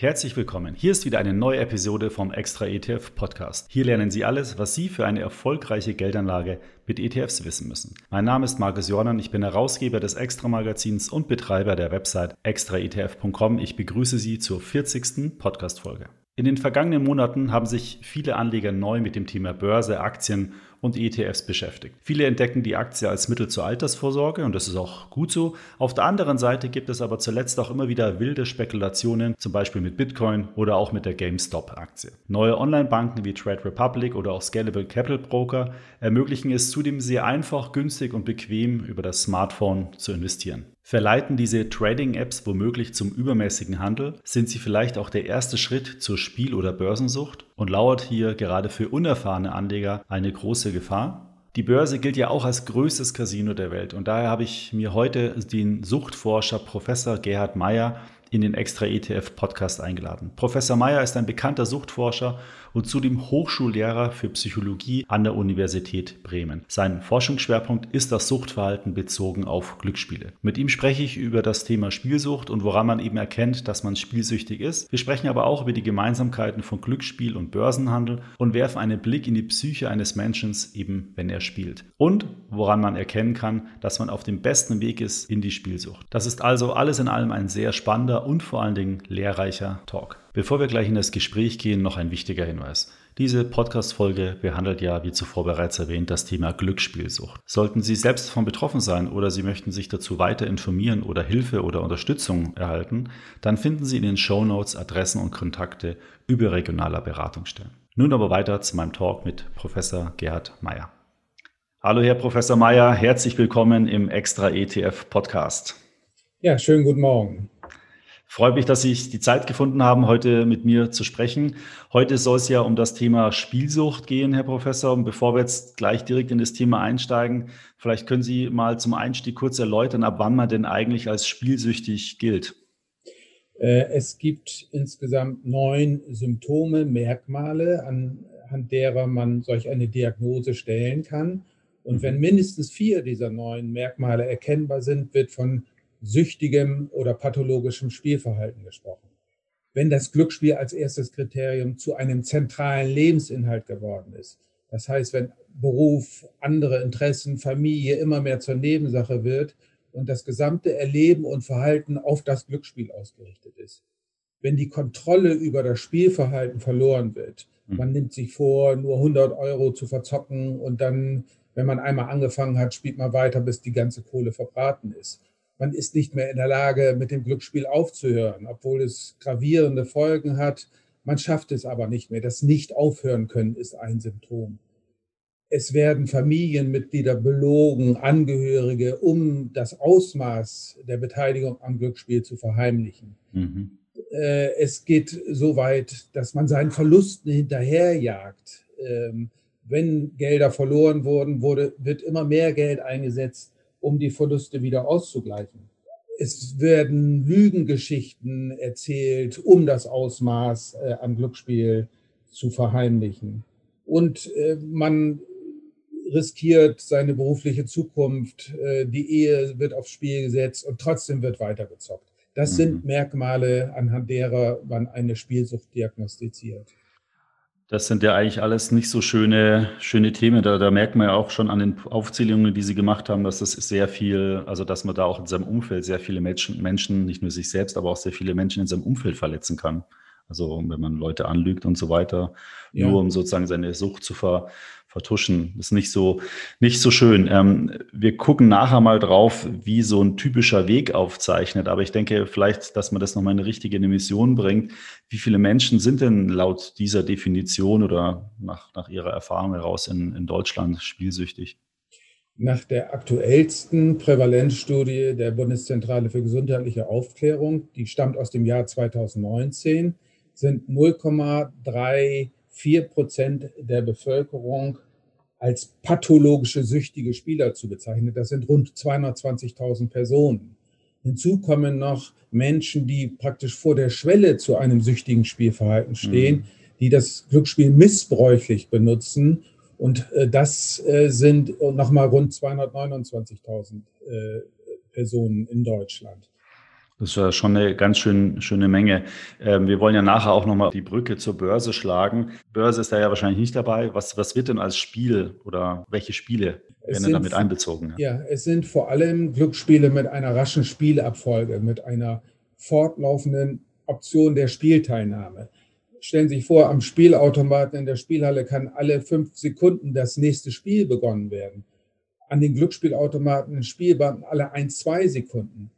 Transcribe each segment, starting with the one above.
Herzlich willkommen. Hier ist wieder eine neue Episode vom Extra ETF Podcast. Hier lernen Sie alles, was Sie für eine erfolgreiche Geldanlage mit ETFs wissen müssen. Mein Name ist Markus Jordan, ich bin Herausgeber des Extra Magazins und Betreiber der Website extraetf.com. Ich begrüße Sie zur 40. Podcast Folge. In den vergangenen Monaten haben sich viele Anleger neu mit dem Thema Börse, Aktien und ETFs beschäftigt. Viele entdecken die Aktie als Mittel zur Altersvorsorge und das ist auch gut so. Auf der anderen Seite gibt es aber zuletzt auch immer wieder wilde Spekulationen, zum Beispiel mit Bitcoin oder auch mit der GameStop-Aktie. Neue Online-Banken wie Trade Republic oder auch Scalable Capital Broker ermöglichen es zudem sehr einfach, günstig und bequem über das Smartphone zu investieren. Verleiten diese Trading-Apps womöglich zum übermäßigen Handel? Sind sie vielleicht auch der erste Schritt zur Spiel- oder Börsensucht? Und lauert hier gerade für unerfahrene Anleger eine große Gefahr? Die Börse gilt ja auch als größtes Casino der Welt und daher habe ich mir heute den Suchtforscher Professor Gerhard Meyer in den Extra ETF Podcast eingeladen. Professor Meyer ist ein bekannter Suchtforscher und zudem Hochschullehrer für Psychologie an der Universität Bremen. Sein Forschungsschwerpunkt ist das Suchtverhalten bezogen auf Glücksspiele. Mit ihm spreche ich über das Thema Spielsucht und woran man eben erkennt, dass man spielsüchtig ist. Wir sprechen aber auch über die Gemeinsamkeiten von Glücksspiel und Börsenhandel und werfen einen Blick in die Psyche eines Menschen, eben wenn er spielt. Und woran man erkennen kann, dass man auf dem besten Weg ist in die Spielsucht. Das ist also alles in allem ein sehr spannender und vor allen Dingen lehrreicher Talk. Bevor wir gleich in das Gespräch gehen, noch ein wichtiger Hinweis. Diese Podcast-Folge behandelt ja, wie zuvor bereits erwähnt, das Thema Glücksspielsucht. Sollten Sie selbst davon betroffen sein oder Sie möchten sich dazu weiter informieren oder Hilfe oder Unterstützung erhalten, dann finden Sie in den Show Notes Adressen und Kontakte überregionaler Beratungsstellen. Nun aber weiter zu meinem Talk mit Professor Gerhard Meyer. Hallo, Herr Professor Meyer, herzlich willkommen im Extra ETF Podcast. Ja, schönen guten Morgen. Freut mich, dass Sie die Zeit gefunden haben, heute mit mir zu sprechen. Heute soll es ja um das Thema Spielsucht gehen, Herr Professor. Und bevor wir jetzt gleich direkt in das Thema einsteigen, vielleicht können Sie mal zum Einstieg kurz erläutern, ab wann man denn eigentlich als spielsüchtig gilt. Äh, es gibt insgesamt neun Symptome, Merkmale, anhand derer man solch eine Diagnose stellen kann. Und wenn mindestens vier dieser neun Merkmale erkennbar sind, wird von süchtigem oder pathologischem Spielverhalten gesprochen. Wenn das Glücksspiel als erstes Kriterium zu einem zentralen Lebensinhalt geworden ist, das heißt, wenn Beruf, andere Interessen, Familie immer mehr zur Nebensache wird und das gesamte Erleben und Verhalten auf das Glücksspiel ausgerichtet ist. Wenn die Kontrolle über das Spielverhalten verloren wird, hm. man nimmt sich vor, nur 100 Euro zu verzocken und dann, wenn man einmal angefangen hat, spielt man weiter, bis die ganze Kohle verbraten ist man ist nicht mehr in der Lage, mit dem Glücksspiel aufzuhören, obwohl es gravierende Folgen hat. Man schafft es aber nicht mehr. Das Nicht-Aufhören können ist ein Symptom. Es werden Familienmitglieder belogen, Angehörige, um das Ausmaß der Beteiligung am Glücksspiel zu verheimlichen. Mhm. Äh, es geht so weit, dass man seinen Verlusten hinterherjagt. Ähm, wenn Gelder verloren wurden, wurde, wird immer mehr Geld eingesetzt um die Verluste wieder auszugleichen. Es werden Lügengeschichten erzählt, um das Ausmaß äh, am Glücksspiel zu verheimlichen. Und äh, man riskiert seine berufliche Zukunft, äh, die Ehe wird aufs Spiel gesetzt und trotzdem wird weitergezockt. Das mhm. sind Merkmale, anhand derer man eine Spielsucht diagnostiziert. Das sind ja eigentlich alles nicht so schöne, schöne Themen. Da, da merkt man ja auch schon an den Aufzählungen, die Sie gemacht haben, dass das sehr viel, also dass man da auch in seinem Umfeld sehr viele Menschen, Menschen, nicht nur sich selbst, aber auch sehr viele Menschen in seinem Umfeld verletzen kann. Also wenn man Leute anlügt und so weiter, ja. nur um sozusagen seine Sucht zu ver, vertuschen. Ist nicht so, nicht so schön. Ähm, wir gucken nachher mal drauf, wie so ein typischer Weg aufzeichnet. Aber ich denke vielleicht, dass man das nochmal in eine richtige Mission bringt. Wie viele Menschen sind denn laut dieser Definition oder nach, nach Ihrer Erfahrung heraus in, in Deutschland spielsüchtig? Nach der aktuellsten Prävalenzstudie der Bundeszentrale für gesundheitliche Aufklärung, die stammt aus dem Jahr 2019, sind 0,3 vier Prozent der Bevölkerung als pathologische süchtige Spieler zu bezeichnen. Das sind rund 220.000 Personen. Hinzu kommen noch Menschen, die praktisch vor der Schwelle zu einem süchtigen Spielverhalten stehen, mhm. die das Glücksspiel missbräuchlich benutzen. Und äh, das äh, sind nochmal rund 229.000 äh, Personen in Deutschland. Das ist ja schon eine ganz schön, schöne Menge. Ähm, wir wollen ja nachher auch nochmal die Brücke zur Börse schlagen. Börse ist da ja wahrscheinlich nicht dabei. Was, was wird denn als Spiel oder welche Spiele werden sind, damit einbezogen? Ja? es sind vor allem Glücksspiele mit einer raschen Spielabfolge, mit einer fortlaufenden Option der Spielteilnahme. Stellen Sie sich vor, am Spielautomaten in der Spielhalle kann alle fünf Sekunden das nächste Spiel begonnen werden. An den Glücksspielautomaten in Spielbanken alle ein, zwei Sekunden.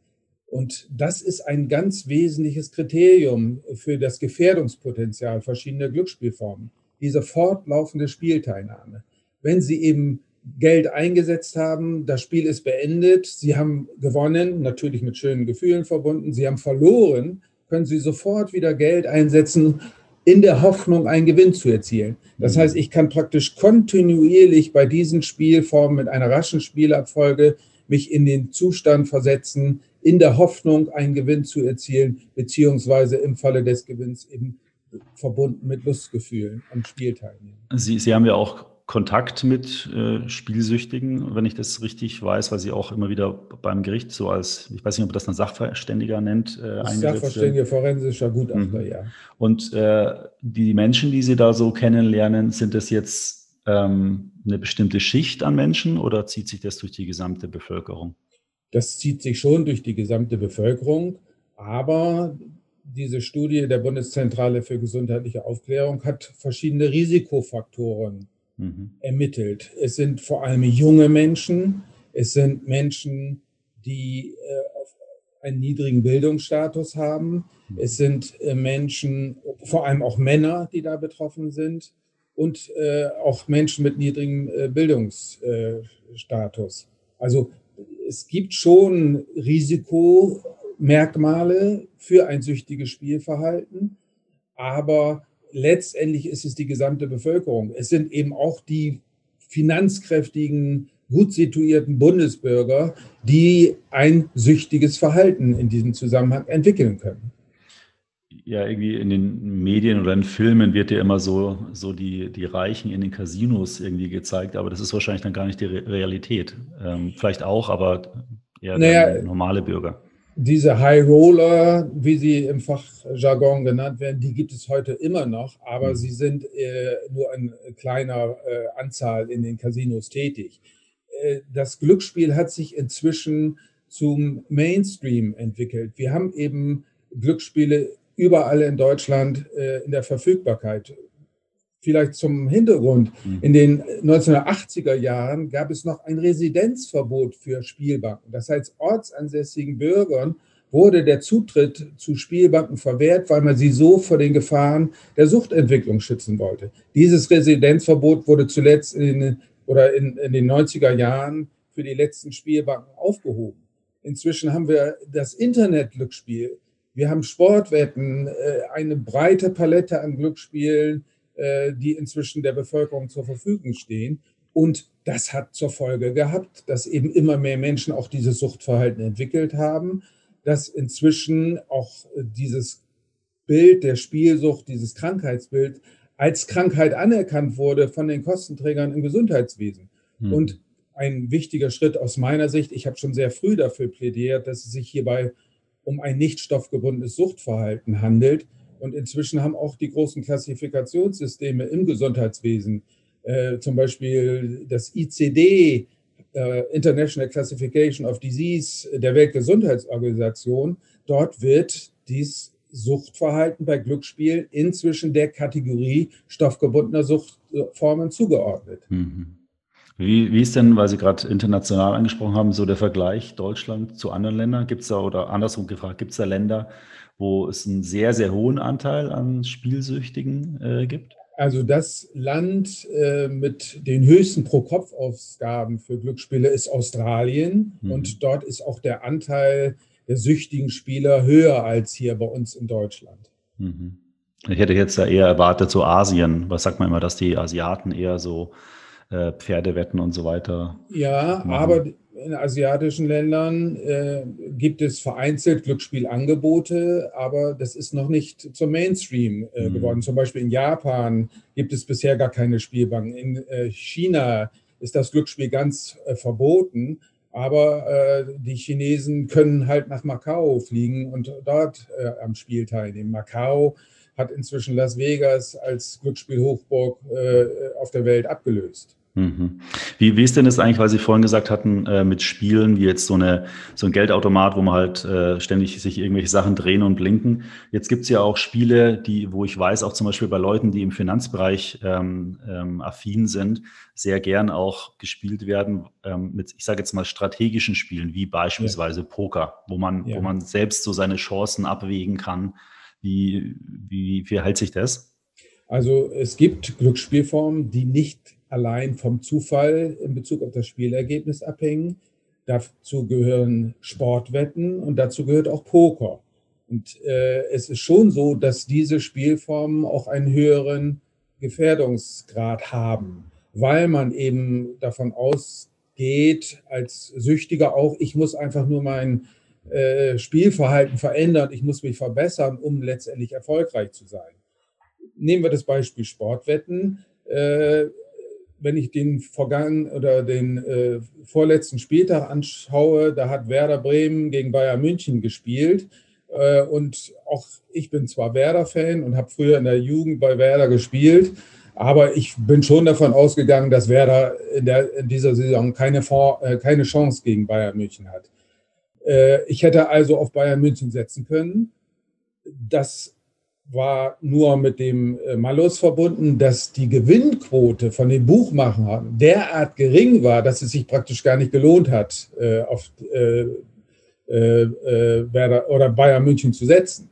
Und das ist ein ganz wesentliches Kriterium für das Gefährdungspotenzial verschiedener Glücksspielformen, diese fortlaufende Spielteilnahme. Wenn Sie eben Geld eingesetzt haben, das Spiel ist beendet, Sie haben gewonnen, natürlich mit schönen Gefühlen verbunden, Sie haben verloren, können Sie sofort wieder Geld einsetzen, in der Hoffnung, einen Gewinn zu erzielen. Das mhm. heißt, ich kann praktisch kontinuierlich bei diesen Spielformen mit einer raschen Spielabfolge mich in den Zustand versetzen, in der Hoffnung, einen Gewinn zu erzielen, beziehungsweise im Falle des Gewinns eben verbunden mit Lustgefühlen am Spielteilnehmen. Sie, Sie haben ja auch Kontakt mit äh, Spielsüchtigen, wenn ich das richtig weiß, weil Sie auch immer wieder beim Gericht so als, ich weiß nicht, ob das ein Sachverständiger nennt, äh, Sachverständiger, forensischer Gutachter, mhm. ja. Und äh, die Menschen, die Sie da so kennenlernen, sind das jetzt ähm, eine bestimmte Schicht an Menschen oder zieht sich das durch die gesamte Bevölkerung? Das zieht sich schon durch die gesamte Bevölkerung, aber diese Studie der Bundeszentrale für gesundheitliche Aufklärung hat verschiedene Risikofaktoren mhm. ermittelt. Es sind vor allem junge Menschen, es sind Menschen, die äh, einen niedrigen Bildungsstatus haben, mhm. es sind äh, Menschen, vor allem auch Männer, die da betroffen sind und äh, auch Menschen mit niedrigem äh, Bildungsstatus. Also es gibt schon Risikomerkmale für ein süchtiges Spielverhalten, aber letztendlich ist es die gesamte Bevölkerung. Es sind eben auch die finanzkräftigen, gut situierten Bundesbürger, die ein süchtiges Verhalten in diesem Zusammenhang entwickeln können ja irgendwie in den Medien oder in Filmen wird ja immer so, so die, die Reichen in den Casinos irgendwie gezeigt, aber das ist wahrscheinlich dann gar nicht die Realität. Ähm, vielleicht auch, aber eher naja, normale Bürger. Diese High Roller, wie sie im Fachjargon genannt werden, die gibt es heute immer noch, aber mhm. sie sind äh, nur in kleiner äh, Anzahl in den Casinos tätig. Äh, das Glücksspiel hat sich inzwischen zum Mainstream entwickelt. Wir haben eben Glücksspiele überall in Deutschland äh, in der Verfügbarkeit. Vielleicht zum Hintergrund. Mhm. In den 1980er Jahren gab es noch ein Residenzverbot für Spielbanken. Das heißt, ortsansässigen Bürgern wurde der Zutritt zu Spielbanken verwehrt, weil man sie so vor den Gefahren der Suchtentwicklung schützen wollte. Dieses Residenzverbot wurde zuletzt in oder in, in den 90er Jahren für die letzten Spielbanken aufgehoben. Inzwischen haben wir das Internet-Glücksspiel wir haben Sportwetten, äh, eine breite Palette an Glücksspielen, äh, die inzwischen der Bevölkerung zur Verfügung stehen. Und das hat zur Folge gehabt, dass eben immer mehr Menschen auch dieses Suchtverhalten entwickelt haben, dass inzwischen auch dieses Bild der Spielsucht, dieses Krankheitsbild als Krankheit anerkannt wurde von den Kostenträgern im Gesundheitswesen. Mhm. Und ein wichtiger Schritt aus meiner Sicht, ich habe schon sehr früh dafür plädiert, dass es sich hierbei um ein nicht stoffgebundenes Suchtverhalten handelt. Und inzwischen haben auch die großen Klassifikationssysteme im Gesundheitswesen, äh, zum Beispiel das ICD, äh, International Classification of Disease der Weltgesundheitsorganisation, dort wird dies Suchtverhalten bei Glücksspiel inzwischen der Kategorie stoffgebundener Suchtformen zugeordnet. Mhm. Wie, wie ist denn, weil Sie gerade international angesprochen haben, so der Vergleich Deutschland zu anderen Ländern? Gibt es da, oder andersrum gefragt, gibt es da Länder, wo es einen sehr, sehr hohen Anteil an Spielsüchtigen äh, gibt? Also das Land äh, mit den höchsten Pro-Kopf-Ausgaben für Glücksspiele ist Australien mhm. und dort ist auch der Anteil der süchtigen Spieler höher als hier bei uns in Deutschland. Mhm. Ich hätte jetzt da eher erwartet, so Asien. Was sagt man immer, dass die Asiaten eher so äh, Pferdewetten und so weiter. Ja, machen. aber in asiatischen Ländern äh, gibt es vereinzelt Glücksspielangebote, aber das ist noch nicht zum Mainstream äh, mhm. geworden. Zum Beispiel in Japan gibt es bisher gar keine Spielbanken. In äh, China ist das Glücksspiel ganz äh, verboten, Aber äh, die Chinesen können halt nach Macau fliegen und dort äh, am Spiel teilnehmen. Macau hat inzwischen Las Vegas als Glücksspielhochburg äh, auf der Welt abgelöst. Mhm. Wie, wie ist denn das eigentlich, weil Sie vorhin gesagt hatten, äh, mit Spielen wie jetzt so, eine, so ein Geldautomat, wo man halt äh, ständig sich irgendwelche Sachen drehen und blinken. Jetzt gibt es ja auch Spiele, die, wo ich weiß, auch zum Beispiel bei Leuten, die im Finanzbereich ähm, ähm, affin sind, sehr gern auch gespielt werden ähm, mit, ich sage jetzt mal, strategischen Spielen, wie beispielsweise ja. Poker, wo man, ja. wo man selbst so seine Chancen abwägen kann. Wie, wie, wie verhält sich das? Also es gibt Glücksspielformen, die nicht allein vom Zufall in Bezug auf das Spielergebnis abhängen. Dazu gehören Sportwetten und dazu gehört auch Poker. Und äh, es ist schon so, dass diese Spielformen auch einen höheren Gefährdungsgrad haben, weil man eben davon ausgeht, als Süchtiger auch, ich muss einfach nur mein äh, Spielverhalten verändern, ich muss mich verbessern, um letztendlich erfolgreich zu sein. Nehmen wir das Beispiel Sportwetten. Äh, wenn ich den vergangenen oder den äh, vorletzten Spieltag anschaue, da hat Werder Bremen gegen Bayern München gespielt. Äh, und auch ich bin zwar Werder-Fan und habe früher in der Jugend bei Werder gespielt, aber ich bin schon davon ausgegangen, dass Werder in, der, in dieser Saison keine, äh, keine Chance gegen Bayern München hat. Äh, ich hätte also auf Bayern München setzen können. Das war nur mit dem äh, Malus verbunden, dass die Gewinnquote von den Buchmachern derart gering war, dass es sich praktisch gar nicht gelohnt hat, äh, auf äh, Werder oder Bayern München zu setzen.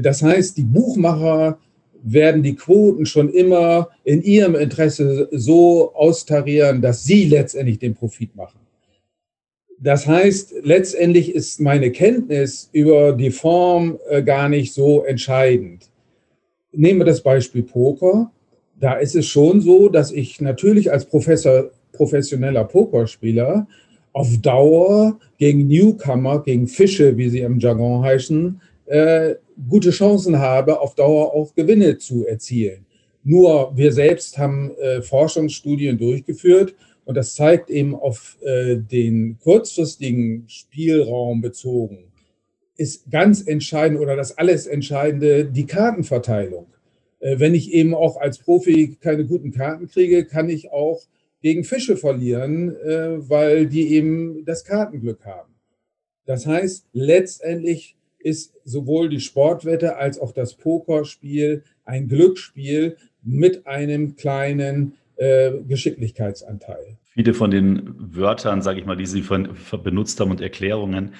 Das heißt, die Buchmacher werden die Quoten schon immer in ihrem Interesse so austarieren, dass sie letztendlich den Profit machen. Das heißt, letztendlich ist meine Kenntnis über die Form äh, gar nicht so entscheidend. Nehmen wir das Beispiel Poker. Da ist es schon so, dass ich natürlich als Professor, professioneller Pokerspieler auf Dauer gegen Newcomer, gegen Fische, wie sie im Jargon heißen, äh, gute Chancen habe, auf Dauer auch Gewinne zu erzielen. Nur wir selbst haben äh, Forschungsstudien durchgeführt und das zeigt eben auf äh, den kurzfristigen Spielraum bezogen, ist ganz entscheidend oder das alles Entscheidende die Kartenverteilung. Äh, wenn ich eben auch als Profi keine guten Karten kriege, kann ich auch gegen Fische verlieren, äh, weil die eben das Kartenglück haben. Das heißt, letztendlich ist sowohl die Sportwette als auch das Pokerspiel ein Glücksspiel mit einem kleinen äh, Geschicklichkeitsanteil. Viele von den Wörtern, sage ich mal, die Sie von, benutzt haben und Erklärungen,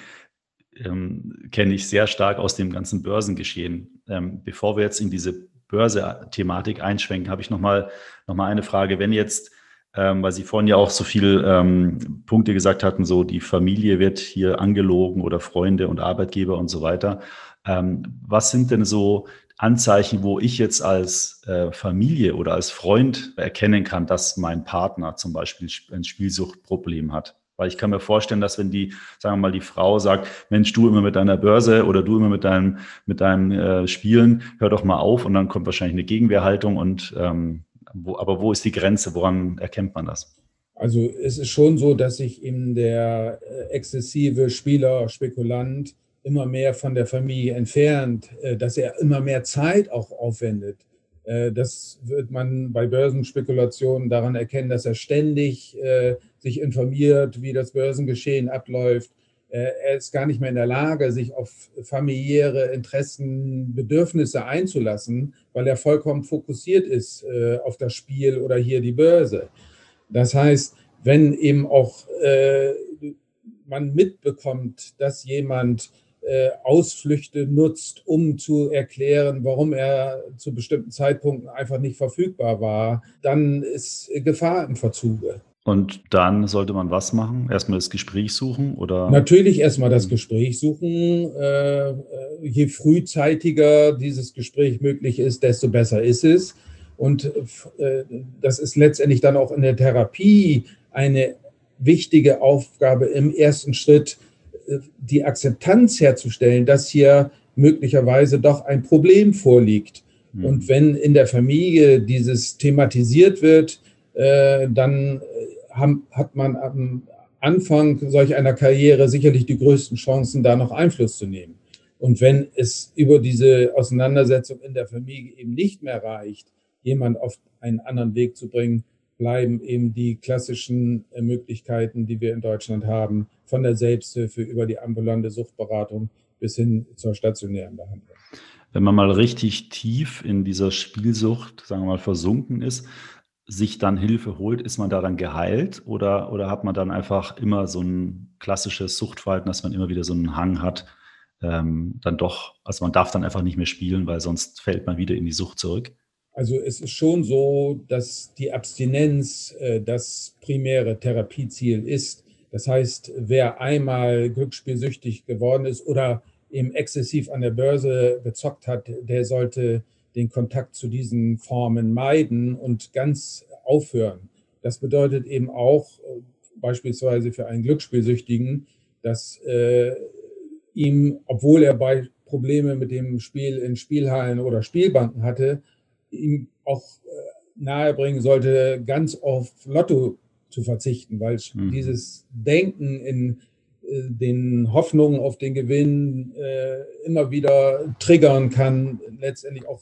ähm, kenne ich sehr stark aus dem ganzen Börsengeschehen. Ähm, bevor wir jetzt in diese Börse-Thematik einschwenken, habe ich nochmal noch mal eine Frage. Wenn jetzt, ähm, weil Sie vorhin ja auch so viele ähm, Punkte gesagt hatten, so die Familie wird hier angelogen oder Freunde und Arbeitgeber und so weiter. Ähm, was sind denn so Anzeichen, wo ich jetzt als äh, Familie oder als Freund erkennen kann, dass mein Partner zum Beispiel ein Spielsuchtproblem hat. Weil ich kann mir vorstellen, dass wenn die, sagen wir mal, die Frau sagt, Mensch, du immer mit deiner Börse oder du immer mit deinem, mit deinem äh, Spielen, hör doch mal auf und dann kommt wahrscheinlich eine Gegenwehrhaltung und ähm, wo, aber wo ist die Grenze? Woran erkennt man das? Also es ist schon so, dass sich in der äh, exzessive Spieler, Spekulant immer mehr von der Familie entfernt, äh, dass er immer mehr Zeit auch aufwendet. Äh, das wird man bei Börsenspekulationen daran erkennen, dass er ständig äh, sich informiert, wie das Börsengeschehen abläuft. Er ist gar nicht mehr in der Lage, sich auf familiäre Interessen, Bedürfnisse einzulassen, weil er vollkommen fokussiert ist auf das Spiel oder hier die Börse. Das heißt, wenn eben auch man mitbekommt, dass jemand äh, Ausflüchte nutzt, um zu erklären, warum er zu bestimmten Zeitpunkten einfach nicht verfügbar war, dann ist Gefahr im Verzuge. Und dann sollte man was machen? Erstmal das Gespräch suchen oder? Natürlich erstmal das Gespräch suchen. Äh, je frühzeitiger dieses Gespräch möglich ist, desto besser ist es. Und äh, das ist letztendlich dann auch in der Therapie eine wichtige Aufgabe im ersten Schritt, die Akzeptanz herzustellen, dass hier möglicherweise doch ein Problem vorliegt. Mhm. Und wenn in der Familie dieses thematisiert wird, äh, dann äh, haben, hat man am Anfang solch einer Karriere sicherlich die größten Chancen, da noch Einfluss zu nehmen. Und wenn es über diese Auseinandersetzung in der Familie eben nicht mehr reicht, jemand auf einen anderen Weg zu bringen, bleiben eben die klassischen äh, Möglichkeiten, die wir in Deutschland haben, von der Selbsthilfe über die ambulante Suchtberatung bis hin zur stationären Behandlung. Wenn man mal richtig tief in dieser Spielsucht, sagen wir mal, versunken ist, sich dann Hilfe holt, ist man da dann geheilt oder, oder hat man dann einfach immer so ein klassisches Suchtverhalten, dass man immer wieder so einen Hang hat, ähm, dann doch, also man darf dann einfach nicht mehr spielen, weil sonst fällt man wieder in die Sucht zurück? Also es ist schon so, dass die Abstinenz äh, das primäre Therapieziel ist. Das heißt, wer einmal glücksspielsüchtig geworden ist oder eben exzessiv an der Börse gezockt hat, der sollte den Kontakt zu diesen Formen meiden und ganz aufhören. Das bedeutet eben auch äh, beispielsweise für einen Glücksspielsüchtigen, dass äh, ihm, obwohl er bei Probleme mit dem Spiel in Spielhallen oder Spielbanken hatte, ihm auch äh, nahebringen sollte, ganz auf Lotto zu verzichten, weil mhm. dieses Denken in äh, den Hoffnungen auf den Gewinn äh, immer wieder triggern kann, letztendlich auch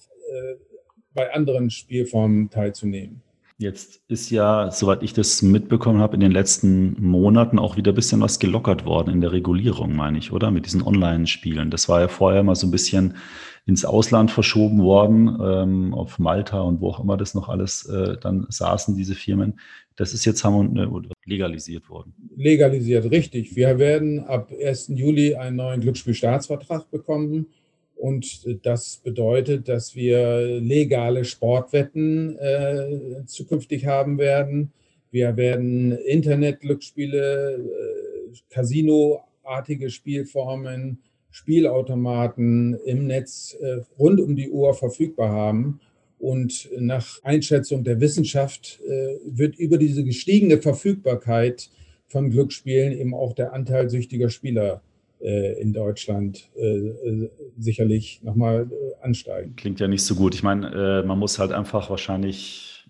bei anderen Spielformen teilzunehmen. Jetzt ist ja, soweit ich das mitbekommen habe, in den letzten Monaten auch wieder ein bisschen was gelockert worden in der Regulierung, meine ich, oder? Mit diesen Online-Spielen. Das war ja vorher mal so ein bisschen ins Ausland verschoben worden, ähm, auf Malta und wo auch immer das noch alles äh, dann saßen, diese Firmen. Das ist jetzt haben wir, äh, legalisiert worden. Legalisiert, richtig. Wir werden ab 1. Juli einen neuen Glücksspielstaatsvertrag bekommen und das bedeutet, dass wir legale Sportwetten äh, zukünftig haben werden. Wir werden Internet-Glücksspiele, äh, Casino-artige Spielformen, Spielautomaten im Netz äh, rund um die Uhr verfügbar haben. Und nach Einschätzung der Wissenschaft äh, wird über diese gestiegene Verfügbarkeit von Glücksspielen eben auch der Anteil süchtiger Spieler äh, in Deutschland äh, äh, sicherlich nochmal ansteigen. Klingt ja nicht so gut. Ich meine, man muss halt einfach wahrscheinlich,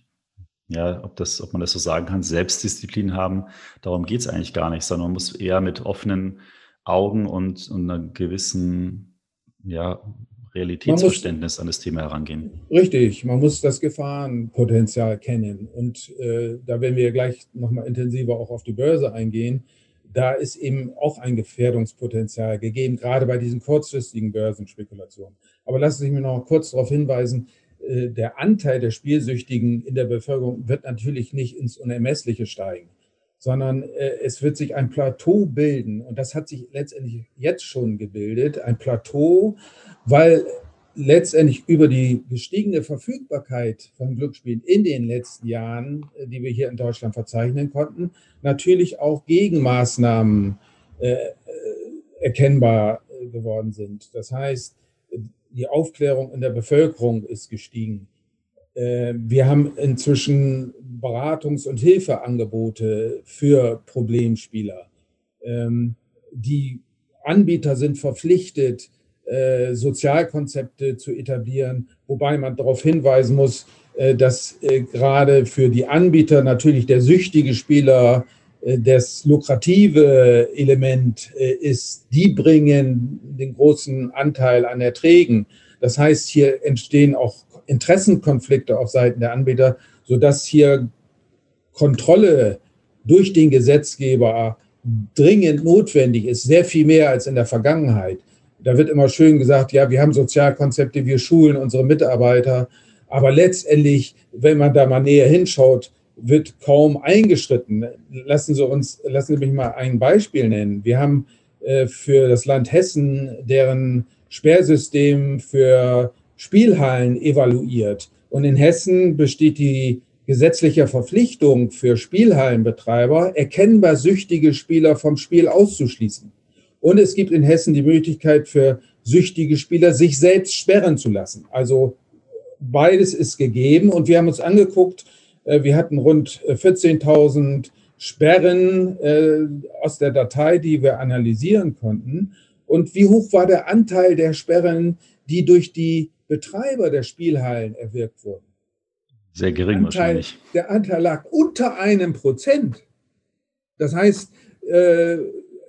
ja, ob, das, ob man das so sagen kann, Selbstdisziplin haben. Darum geht es eigentlich gar nicht, sondern man muss eher mit offenen Augen und, und einer gewissen, ja, Realitätsverständnis muss, an das Thema herangehen. Richtig, man muss das Gefahrenpotenzial kennen. Und äh, da werden wir gleich nochmal intensiver auch auf die Börse eingehen da ist eben auch ein Gefährdungspotenzial gegeben, gerade bei diesen kurzfristigen Börsenspekulationen. Aber lassen Sie mich noch kurz darauf hinweisen, äh, der Anteil der Spielsüchtigen in der Bevölkerung wird natürlich nicht ins Unermessliche steigen, sondern äh, es wird sich ein Plateau bilden. Und das hat sich letztendlich jetzt schon gebildet, ein Plateau, weil letztendlich über die gestiegene Verfügbarkeit von Glücksspielen in den letzten Jahren, äh, die wir hier in Deutschland verzeichnen konnten, natürlich auch Gegenmaßnahmen äh, äh erkennbar äh, geworden sind. Das heißt, die Aufklärung in der Bevölkerung ist gestiegen. Äh, wir haben inzwischen Beratungs- und Hilfeangebote für Problemspieler. Ähm, die Anbieter sind verpflichtet, äh, Sozialkonzepte zu etablieren, wobei man darauf hinweisen muss, äh, dass gerade für die Anbieter natürlich der süchtige Spieler das lukrative Element ist. Die bringen den großen Anteil an Erträgen. Das heißt, hier entstehen auch Interessenkonflikte auf Seiten der Anbieter, sodass hier Kontrolle durch den Gesetzgeber dringend notwendig ist, sehr viel mehr als in der Vergangenheit. Da wird immer schön gesagt, ja, wir haben Sozialkonzepte, wir schulen unsere Mitarbeiter. Aber letztendlich, wenn man da mal näher hinschaut, wird kaum eingeschritten. Lassen Sie uns, lassen Sie mich mal ein Beispiel nennen. Wir haben äh, für das Land Hessen deren Sperrsystem für Spielhallen evaluiert. Und in Hessen besteht die gesetzliche Verpflichtung für Spielhallenbetreiber, erkennbar süchtige Spieler vom Spiel auszuschließen. Und es gibt in Hessen die Möglichkeit für süchtige Spieler, sich selbst sperren zu lassen. Also beides ist gegeben. Und wir haben uns angeguckt, äh, wir hatten rund 14.000 Sperren äh, aus der Datei, die wir analysieren konnten. Und wie hoch war der Anteil der Sperren, die durch die Betreiber der Spielhallen erwirkt wurden? Sehr gering Anteil, wahrscheinlich. Der Anteil lag unter einem Prozent. Das heißt, äh,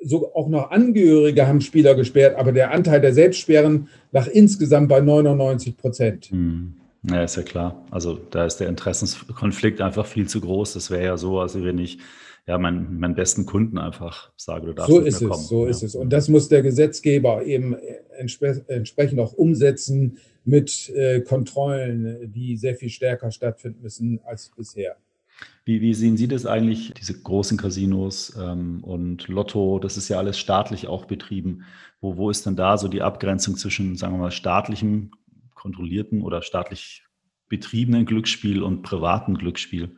so auch noch Angehörige haben Spieler gesperrt, aber der Anteil der Selbstsperren lag insgesamt bei 99 Prozent. Hm. Ja, ist ja klar. Also da ist der Interessenskonflikt einfach viel zu groß. Das wäre ja so, als wenn ich ja meinen, meinen besten Kunden einfach sage, du darfst so nicht mehr kommen. Es, so ja. ist es. Und das muss der Gesetzgeber eben entspre entsprechend auch umsetzen mit äh, Kontrollen, die sehr viel stärker stattfinden müssen als bisher. Wie, wie sehen Sie das eigentlich, diese großen Casinos ähm, und Lotto, das ist ja alles staatlich auch betrieben. Wo, wo ist denn da so die Abgrenzung zwischen, sagen wir mal, staatlichem, kontrollierten oder staatlich betriebenen Glücksspiel und privaten Glücksspiel?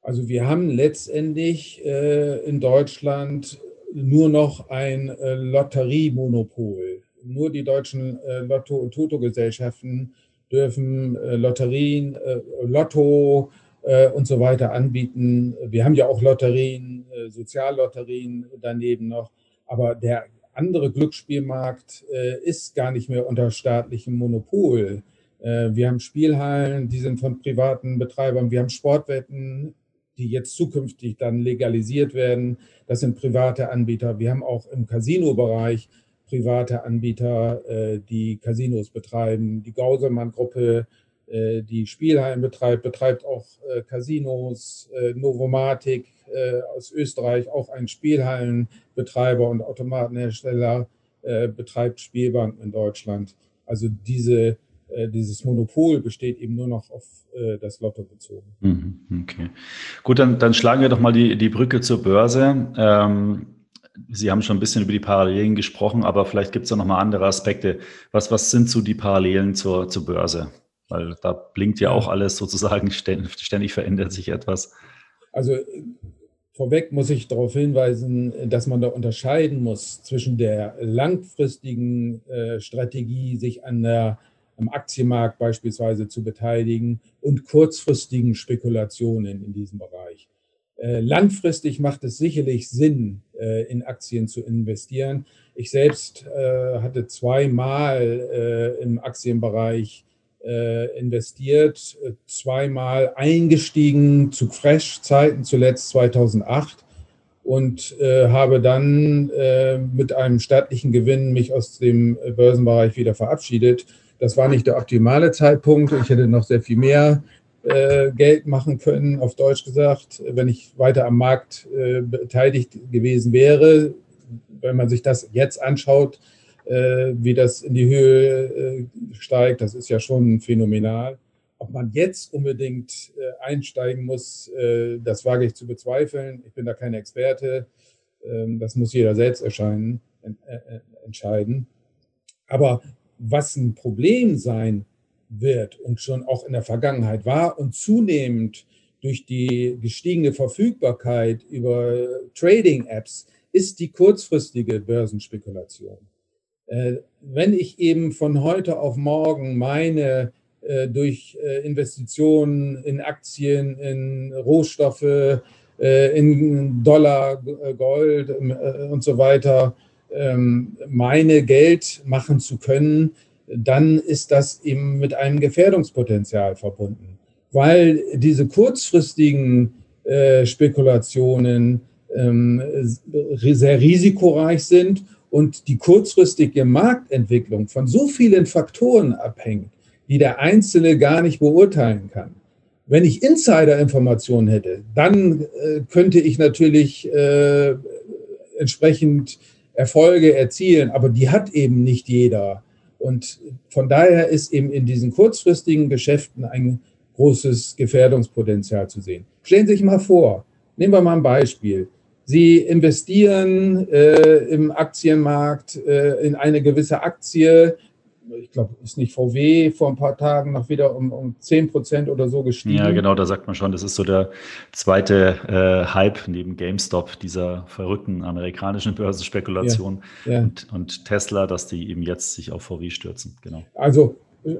Also wir haben letztendlich äh, in Deutschland nur noch ein äh, Lotteriemonopol. Nur die deutschen äh, Lotto- und Toto-Gesellschaften dürfen äh, Lotterien, äh, Lotto, und so weiter anbieten. Wir haben ja auch Lotterien, Soziallotterien daneben noch, aber der andere Glücksspielmarkt ist gar nicht mehr unter staatlichem Monopol. wir haben Spielhallen, die sind von privaten Betreibern. Wir haben Sportwetten, die jetzt zukünftig dann legalisiert werden. Das sind private Anbieter. Wir haben auch im Casino-Bereich private Anbieter, die Casinos betreiben. Die Gauselmann-Gruppe äh, die Spielhallen betreibt, betreibt auch äh, Casinos, äh, Novomatic aus Österreich, auch ein Spielhallenbetreiber und Automatenhersteller, betreibt Spielbanken in Deutschland. Also diese, dieses Monopol besteht eben nur noch auf das Lotto bezogen. Mhm, okay. Gut, dann, dann schlagen wir doch mal die, die Brücke zur Börse. Ähm, Sie haben schon ein bisschen über die Parallelen gesprochen, aber vielleicht gibt es da nochmal andere Aspekte. Was, was sind so die Parallelen zur, zur Börse? Weil da blinkt ja auch alles sozusagen, ständig, ständig verändert sich etwas. Also vorweg muss ich darauf hinweisen, dass man da unterscheiden muss zwischen der langfristigen äh, Strategie, sich an der, am Aktienmarkt beispielsweise zu beteiligen und kurzfristigen Spekulationen in diesem Bereich. Äh, langfristig macht es sicherlich Sinn, äh, in Aktien zu investieren. Ich selbst äh, hatte zweimal im Aktienbereich investiert, zweimal eingestiegen zu Fresh-Zeiten, zuletzt 2008 und habe dann mit einem stattlichen Gewinn mich aus dem Börsenbereich wieder verabschiedet. Das war nicht der optimale Zeitpunkt. Ich hätte noch sehr viel mehr äh, Geld machen können, auf Deutsch gesagt, wenn ich weiter am Markt äh, beteiligt gewesen wäre. Wenn man sich das jetzt anschaut, äh, wie das in die Höhe äh, steigt, das ist ja schon phänomenal. Ob man jetzt unbedingt äh, einsteigen muss, das wage ich zu bezweifeln. Ich bin da kein Experte. Ähm, das muss jeder selbst erscheinen, entscheiden. Aber was ein Problem sein wird und schon auch in der Vergangenheit war und zunehmend durch die gestiegene Verfügbarkeit über Trading-Apps ist die kurzfristige Börsenspekulation. Äh, wenn ich eben von heute auf morgen meine, äh, durch äh, Investitionen in Aktien, in Rohstoffe, in Dollar, Gold und so weiter, ähm, meine Geld machen zu können, dann ist das eben mit einem Gefährdungspotenzial verbunden, weil diese kurzfristigen Spekulationen ähm, sehr risikoreich sind und die kurzfristige Marktentwicklung von so vielen Faktoren abhängt, die der Einzelne gar nicht beurteilen kann. Wenn ich Insider-Informationen hätte, dann äh, könnte ich natürlich äh, entsprechend Erfolge erzielen, aber die hat eben nicht jeder. Und von daher ist eben in diesen kurzfristigen Geschäften ein großes Gefährdungspotenzial zu sehen. Stellen Sie sich mal vor, nehmen wir mal ein Beispiel. Sie investieren äh, im Aktienmarkt äh, in eine gewisse Aktie. Ich glaube, ist nicht VW vor ein paar Tagen noch wieder um, um 10 Prozent oder so gestiegen. Ja, genau, da sagt man schon, das ist so der zweite äh, Hype neben GameStop, dieser verrückten amerikanischen Börsenspekulation ja, ja. Und, und, Tesla, dass die eben jetzt sich auf VW stürzen. Genau. Also, äh,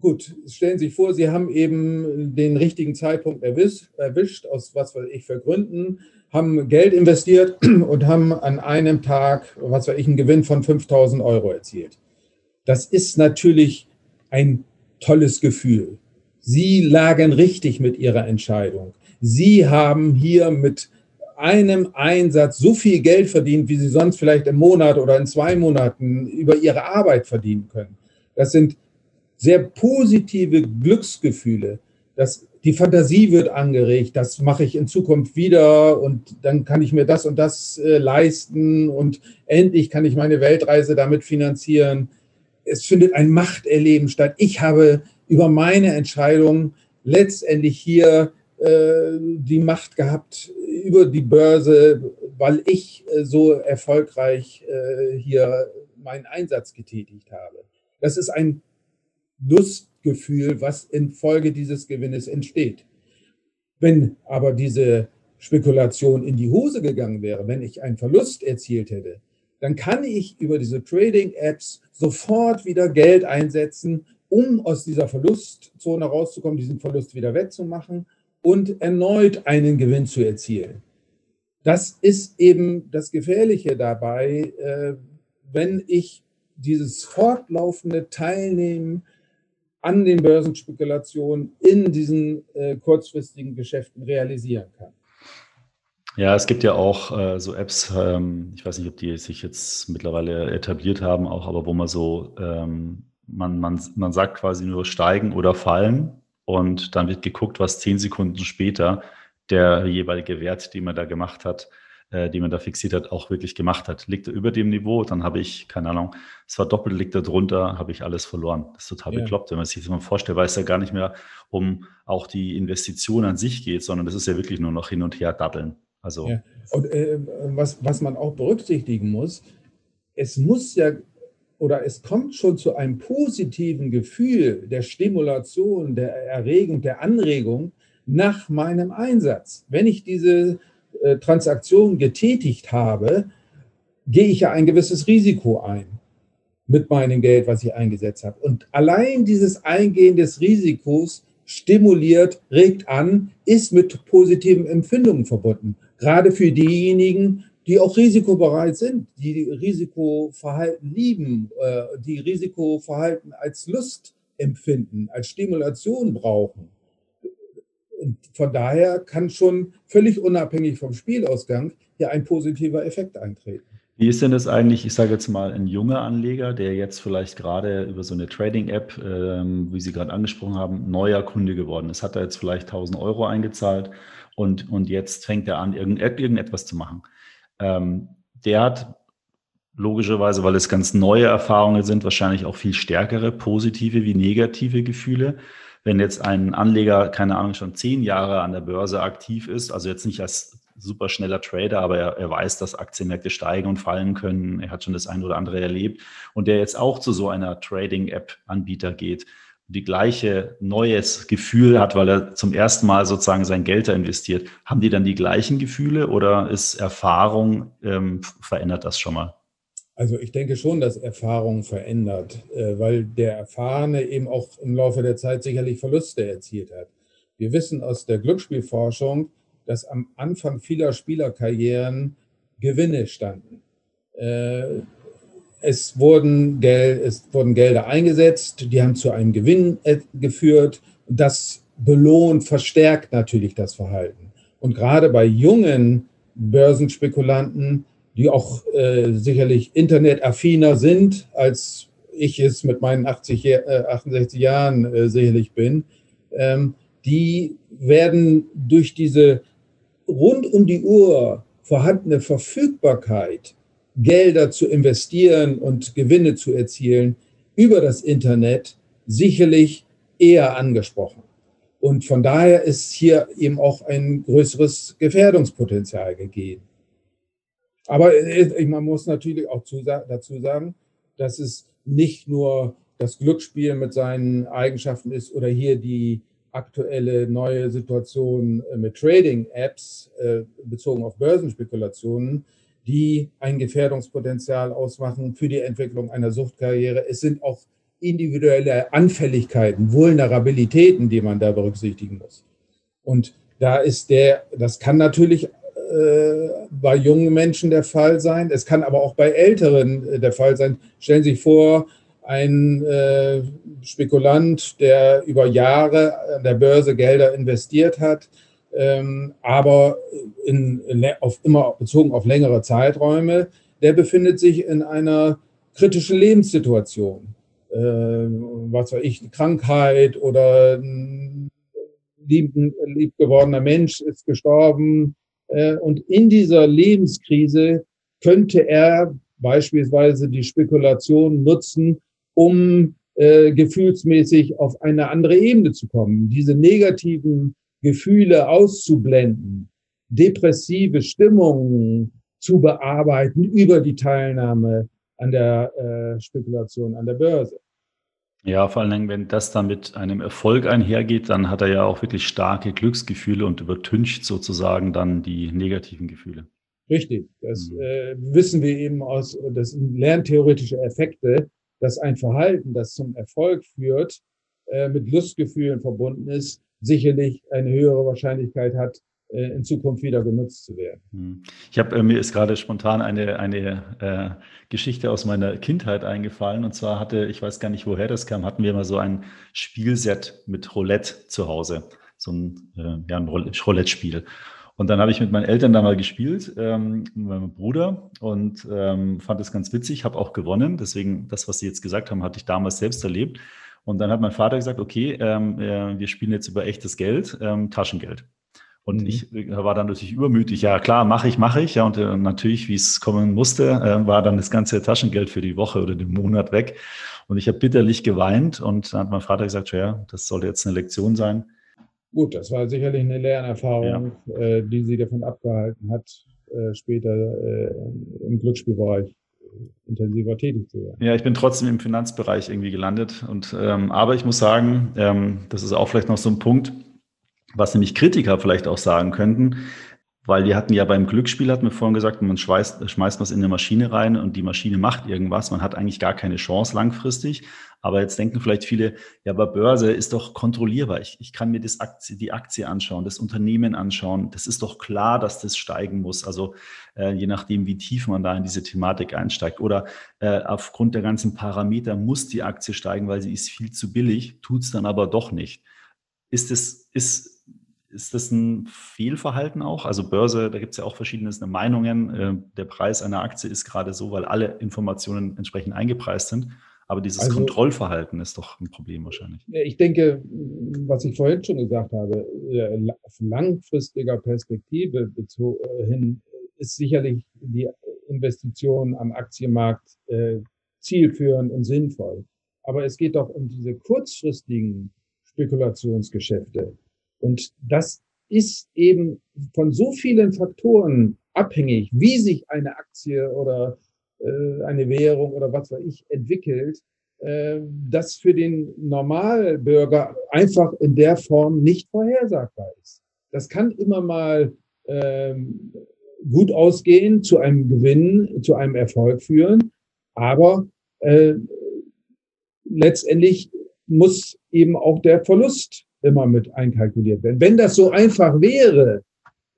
gut, stellen Sie sich vor, Sie haben eben den richtigen Zeitpunkt erwischt, erwischt aus was weiß ich für Gründen haben Geld investiert und haben an einem Tag, was weiß ich, einen Gewinn von 5000 Euro erzielt. Das ist natürlich ein tolles Gefühl. Sie lagen richtig mit Ihrer Entscheidung. Sie haben hier mit einem Einsatz so viel Geld verdient, wie sie sonst vielleicht im Monat oder in zwei Monaten über ihre Arbeit verdienen können. Das sind sehr positive Glücksgefühle. Das, die Fantasie wird angeregt, das mache ich in Zukunft wieder und dann kann ich mir das und das äh, leisten und endlich kann ich meine Weltreise damit finanzieren. Es findet ein Machterleben statt. Ich habe über meine Entscheidung letztendlich hier äh, die Macht gehabt über die Börse, weil ich äh, so erfolgreich äh, hier meinen Einsatz getätigt habe. Das ist ein Lustgefühl, was infolge dieses Gewinnes entsteht. Wenn aber diese Spekulation in die Hose gegangen wäre, wenn ich einen Verlust erzielt hätte, dann kann ich über diese Trading-Apps sofort wieder Geld einsetzen, um aus dieser Verlustzone rauszukommen, diesen Verlust wieder wettzumachen und erneut einen Gewinn zu erzielen. Das ist eben das Gefährliche dabei, äh, wenn ich dieses fortlaufende Teilnehmen an den Börsenspekulationen in diesen äh, kurzfristigen Geschäften realisieren kann. Ja, es gibt ja auch äh, so Apps, ähm, ich weiß nicht, ob die sich jetzt mittlerweile etabliert haben, auch, aber wo man so, ähm, man, man, man sagt quasi nur steigen oder fallen und dann wird geguckt, was zehn Sekunden später der jeweilige Wert, den man da gemacht hat, äh, den man da fixiert hat, auch wirklich gemacht hat. Liegt er über dem Niveau, dann habe ich, keine Ahnung, es war doppelt, liegt er drunter, habe ich alles verloren. Das ist total ja. bekloppt, wenn man sich das mal vorstellt, weil es ja gar nicht mehr um auch die Investition an sich geht, sondern das ist ja wirklich nur noch hin und her daddeln. Also ja. Und äh, was, was man auch berücksichtigen muss, es muss ja oder es kommt schon zu einem positiven Gefühl der Stimulation, der Erregung, der Anregung nach meinem Einsatz. Wenn ich diese äh, Transaktion getätigt habe, gehe ich ja ein gewisses Risiko ein mit meinem Geld, was ich eingesetzt habe. Und allein dieses Eingehen des Risikos stimuliert, regt an, ist mit positiven Empfindungen verbunden. Gerade für diejenigen, die auch risikobereit sind, die Risikoverhalten lieben, äh, die Risikoverhalten als Lust empfinden, als Stimulation brauchen. Und von daher kann schon völlig unabhängig vom Spielausgang hier ein positiver Effekt eintreten. Wie ist denn das eigentlich, ich sage jetzt mal, ein junger Anleger, der jetzt vielleicht gerade über so eine Trading-App, ähm, wie Sie gerade angesprochen haben, neuer Kunde geworden ist, hat er jetzt vielleicht 1000 Euro eingezahlt und, und jetzt fängt er an, irgend, irgendetwas zu machen ähm, der hat logischerweise, weil es ganz neue Erfahrungen sind, wahrscheinlich auch viel stärkere positive wie negative Gefühle. Wenn jetzt ein Anleger, keine Ahnung, schon zehn Jahre an der Börse aktiv ist, also jetzt nicht als super schneller Trader, aber er, er weiß, dass Aktienmärkte steigen und fallen können. Er hat schon das eine oder andere erlebt und der jetzt auch zu so einer Trading-App-Anbieter geht, die gleiche neues Gefühl hat, weil er zum ersten Mal sozusagen sein Geld da investiert, haben die dann die gleichen Gefühle oder ist Erfahrung, ähm, verändert das schon mal? Also ich denke schon, dass Erfahrung verändert, äh, weil der Erfahrene eben auch im Laufe der Zeit sicherlich Verluste erzielt hat. Wir wissen aus der Glücksspielforschung, dass am Anfang vieler Spielerkarrieren Gewinne standen. Äh, es wurden, Geld, es wurden Gelder eingesetzt, die haben zu einem Gewinn äh, geführt. Das belohnt, verstärkt natürlich das Verhalten. Und gerade bei jungen Börsenspekulanten, die auch äh, sicherlich internetaffiner sind, als ich es mit meinen 80, äh, 68 Jahren äh, sicherlich bin, ähm, die werden durch diese rund um die Uhr vorhandene Verfügbarkeit Gelder zu investieren und Gewinne zu erzielen über das Internet sicherlich eher angesprochen. Und von daher ist hier eben auch ein größeres Gefährdungspotenzial gegeben. Aber äh, man muss natürlich auch dazu sagen, dass es nicht nur das Glücksspiel mit seinen Eigenschaften ist oder hier die aktuelle neue Situation äh, mit Trading-Apps äh, bezogen auf Börsenspekulationen, die ein Gefährdungspotenzial ausmachen für die Entwicklung einer Suchtkarriere. Es sind auch individuelle Anfälligkeiten, Vulnerabilitäten, die man da berücksichtigen muss. Und da ist der, das kann natürlich äh, bei jungen Menschen der Fall sein, es kann aber auch bei Älteren äh, der Fall sein. Stellen Sie sich vor, ein äh, Spekulant, der über Jahre an der Börse Gelder investiert hat, ähm, aber in, in, auf, immer bezogen auf längere Zeiträume, der befindet sich in einer kritischen Lebenssituation. Äh, was weiß ich, eine Krankheit oder ein lieb, lieb gewordener Mensch ist gestorben. Äh, und in dieser Lebenskrise könnte er beispielsweise die Spekulation nutzen, um äh, gefühlsmäßig auf eine andere Ebene zu kommen, diese negativen Gefühle auszublenden, depressive Stimmungen zu bearbeiten über die Teilnahme an der äh, Spekulation an der Börse. Ja, vor allen Dingen, wenn das dann mit einem Erfolg einhergeht, dann hat er ja auch wirklich starke Glücksgefühle und übertüncht sozusagen dann die negativen Gefühle. Richtig, das mhm. äh, wissen wir eben aus, das sind lerntheoretische Effekte, dass ein Verhalten, das zum Erfolg führt, äh, mit Lustgefühlen verbunden ist, sicherlich eine höhere Wahrscheinlichkeit hat, äh, in Zukunft wieder genutzt zu werden. Hm. Ich habe äh, mir ist gerade spontan eine, eine äh, Geschichte aus meiner Kindheit eingefallen. Und zwar hatte, ich weiß gar nicht, woher das kam, hatten wir mal so ein Spielset mit Roulette zu Hause. So ein, äh, ja, ein Roulette-Spiel. Und dann habe ich mit meinen Eltern da mal gespielt, ähm, mit meinem Bruder und ähm, fand es ganz witzig, habe auch gewonnen. Deswegen, das, was Sie jetzt gesagt haben, hatte ich damals selbst erlebt. Und dann hat mein Vater gesagt, okay, ähm, äh, wir spielen jetzt über echtes Geld, ähm, Taschengeld. Und mhm. ich äh, war dann natürlich übermütig. Ja, klar, mache ich, mache ich. Ja, und äh, natürlich, wie es kommen musste, äh, war dann das ganze Taschengeld für die Woche oder den Monat weg. Und ich habe bitterlich geweint. Und dann hat mein Vater gesagt, ja, das sollte jetzt eine Lektion sein Gut, das war sicherlich eine Lernerfahrung, ja. äh, die sie davon abgehalten hat, äh, später äh, im Glücksspielbereich intensiver tätig zu werden. Ja, ich bin trotzdem im Finanzbereich irgendwie gelandet. Und, ähm, aber ich muss sagen, ähm, das ist auch vielleicht noch so ein Punkt, was nämlich Kritiker vielleicht auch sagen könnten, weil die hatten ja beim Glücksspiel, hatten wir vorhin gesagt, man schmeißt, schmeißt was in eine Maschine rein und die Maschine macht irgendwas. Man hat eigentlich gar keine Chance langfristig. Aber jetzt denken vielleicht viele, ja, aber Börse ist doch kontrollierbar. Ich, ich kann mir das Aktie, die Aktie anschauen, das Unternehmen anschauen. Das ist doch klar, dass das steigen muss. Also äh, je nachdem, wie tief man da in diese Thematik einsteigt. Oder äh, aufgrund der ganzen Parameter muss die Aktie steigen, weil sie ist viel zu billig, tut es dann aber doch nicht. Ist das, ist, ist das ein Fehlverhalten auch? Also Börse, da gibt es ja auch verschiedene Meinungen. Äh, der Preis einer Aktie ist gerade so, weil alle Informationen entsprechend eingepreist sind. Aber dieses also, Kontrollverhalten ist doch ein Problem wahrscheinlich. Ich denke, was ich vorhin schon gesagt habe, auf langfristiger Perspektive äh, hin ist sicherlich die Investition am Aktienmarkt äh, zielführend und sinnvoll. Aber es geht doch um diese kurzfristigen Spekulationsgeschäfte. Und das ist eben von so vielen Faktoren abhängig, wie sich eine Aktie oder äh, eine Währung oder was weiß ich entwickelt, äh, das für den Normalbürger einfach in der Form nicht vorhersagbar ist. Das kann immer mal ähm, gut ausgehen, zu einem Gewinn, zu einem Erfolg führen, aber äh, letztendlich muss eben auch der Verlust immer mit einkalkuliert werden. Wenn das so einfach wäre,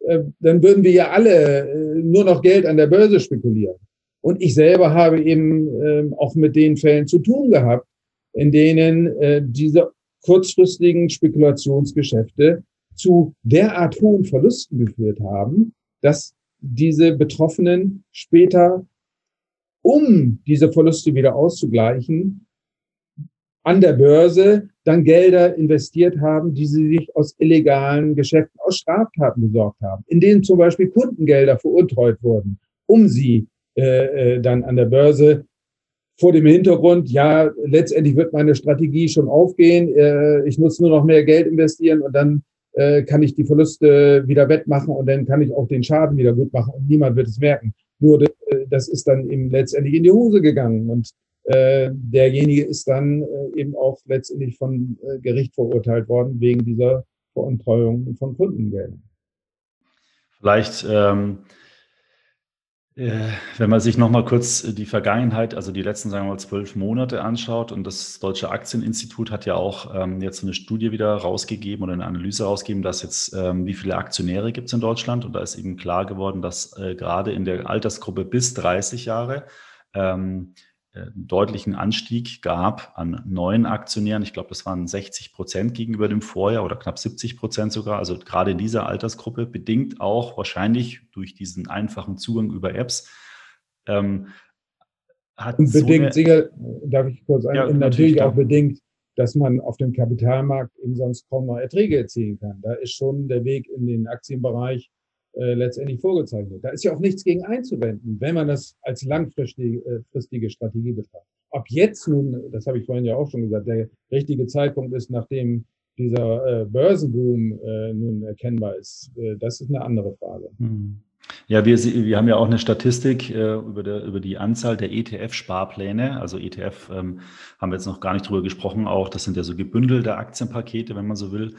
äh, dann würden wir ja alle äh, nur noch Geld an der Börse spekulieren. Und ich selber habe eben äh, auch mit den Fällen zu tun gehabt, in denen äh, diese kurzfristigen Spekulationsgeschäfte zu derart hohen Verlusten geführt haben, dass diese Betroffenen später, um diese Verluste wieder auszugleichen, an der Börse dann Gelder investiert haben, die sie sich aus illegalen Geschäften, aus Straftaten besorgt haben, in denen zum Beispiel Kundengelder veruntreut wurden, um sie äh, äh, dann an der Börse vor dem Hintergrund, ja, letztendlich wird meine Strategie schon aufgehen, äh, ich muss nur noch mehr Geld investieren und dann äh, kann ich die Verluste wieder wettmachen und dann kann ich auch den Schaden wieder gut machen und niemand wird es merken. Nur äh, das ist dann eben letztendlich in die Hose gegangen und derjenige ist dann äh, eben auch letztendlich von äh, Gericht verurteilt worden wegen dieser Veruntreuung von Kundengeldern. Vielleicht ähm äh, wenn man sich noch mal kurz äh, die Vergangenheit, also die letzten, sagen wir mal, zwölf Monate anschaut und das Deutsche Aktieninstitut hat ja auch ähm, jetzt eine Studie wieder rausgegeben oder eine Analyse rausgegeben, dass jetzt, ähm, wie viele Aktionäre gibt es in Deutschland und da ist eben klar geworden, dass äh, gerade in der Altersgruppe bis 30 Jahre ähm, äh, deutlichen Anstieg gab an neuen Aktionären. Ich glaube, das waren 60 Prozent gegenüber dem Vorjahr oder knapp 70 Prozent sogar. Also gerade in dieser Altersgruppe, bedingt auch wahrscheinlich durch diesen einfachen Zugang über Apps. Ähm, hat Und bedingt so sicher, darf ich kurz ein, ja, natürlich, natürlich auch bedingt, dass man auf dem Kapitalmarkt eben sonst kaum noch Erträge erzielen kann. Da ist schon der Weg in den Aktienbereich äh, letztendlich vorgezeichnet. Da ist ja auch nichts gegen einzuwenden, wenn man das als langfristige äh, Strategie betrachtet. Ob jetzt nun, das habe ich vorhin ja auch schon gesagt, der richtige Zeitpunkt ist, nachdem dieser äh, Börsenboom äh, nun erkennbar ist, äh, das ist eine andere Frage. Mhm. Ja, wir, wir haben ja auch eine Statistik äh, über, der, über die Anzahl der ETF-Sparpläne. Also ETF ähm, haben wir jetzt noch gar nicht drüber gesprochen. Auch das sind ja so gebündelte Aktienpakete, wenn man so will.